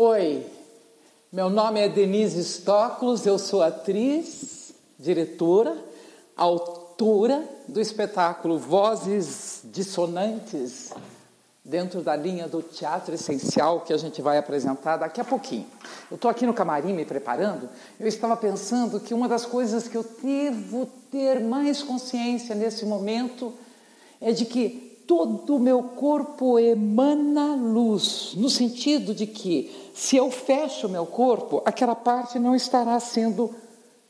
Oi, meu nome é Denise Stoklos, eu sou atriz, diretora, autora do espetáculo Vozes Dissonantes, dentro da linha do teatro essencial que a gente vai apresentar daqui a pouquinho. Eu estou aqui no camarim me preparando, eu estava pensando que uma das coisas que eu devo ter mais consciência nesse momento é de que todo o meu corpo emana luz, no sentido de que se eu fecho o meu corpo, aquela parte não estará sendo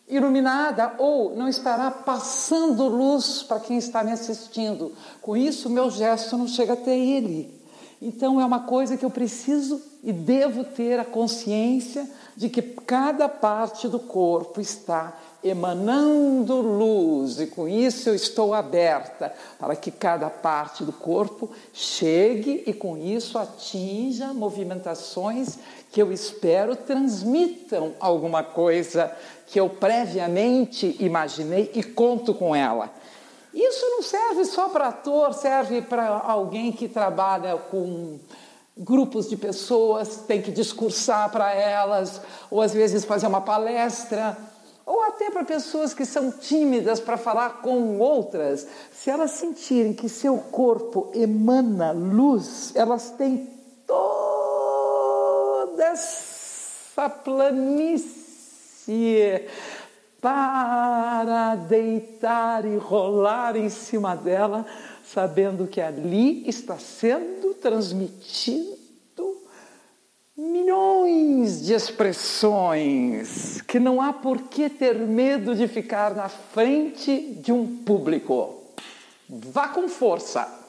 iluminada ou não estará passando luz para quem está me assistindo. Com isso, meu gesto não chega até ele. Então, é uma coisa que eu preciso e devo ter a consciência de que cada parte do corpo está emanando luz, e com isso eu estou aberta para que cada parte do corpo chegue e com isso atinja movimentações que eu espero transmitam alguma coisa que eu previamente imaginei e conto com ela. Isso não serve só para ator, serve para alguém que trabalha com grupos de pessoas, tem que discursar para elas, ou às vezes fazer uma palestra até para pessoas que são tímidas para falar com outras, se elas sentirem que seu corpo emana luz, elas têm toda essa planície para deitar e rolar em cima dela, sabendo que ali está sendo transmitido milhões de expressões que não há por que ter medo de ficar na frente de um público. Vá com força.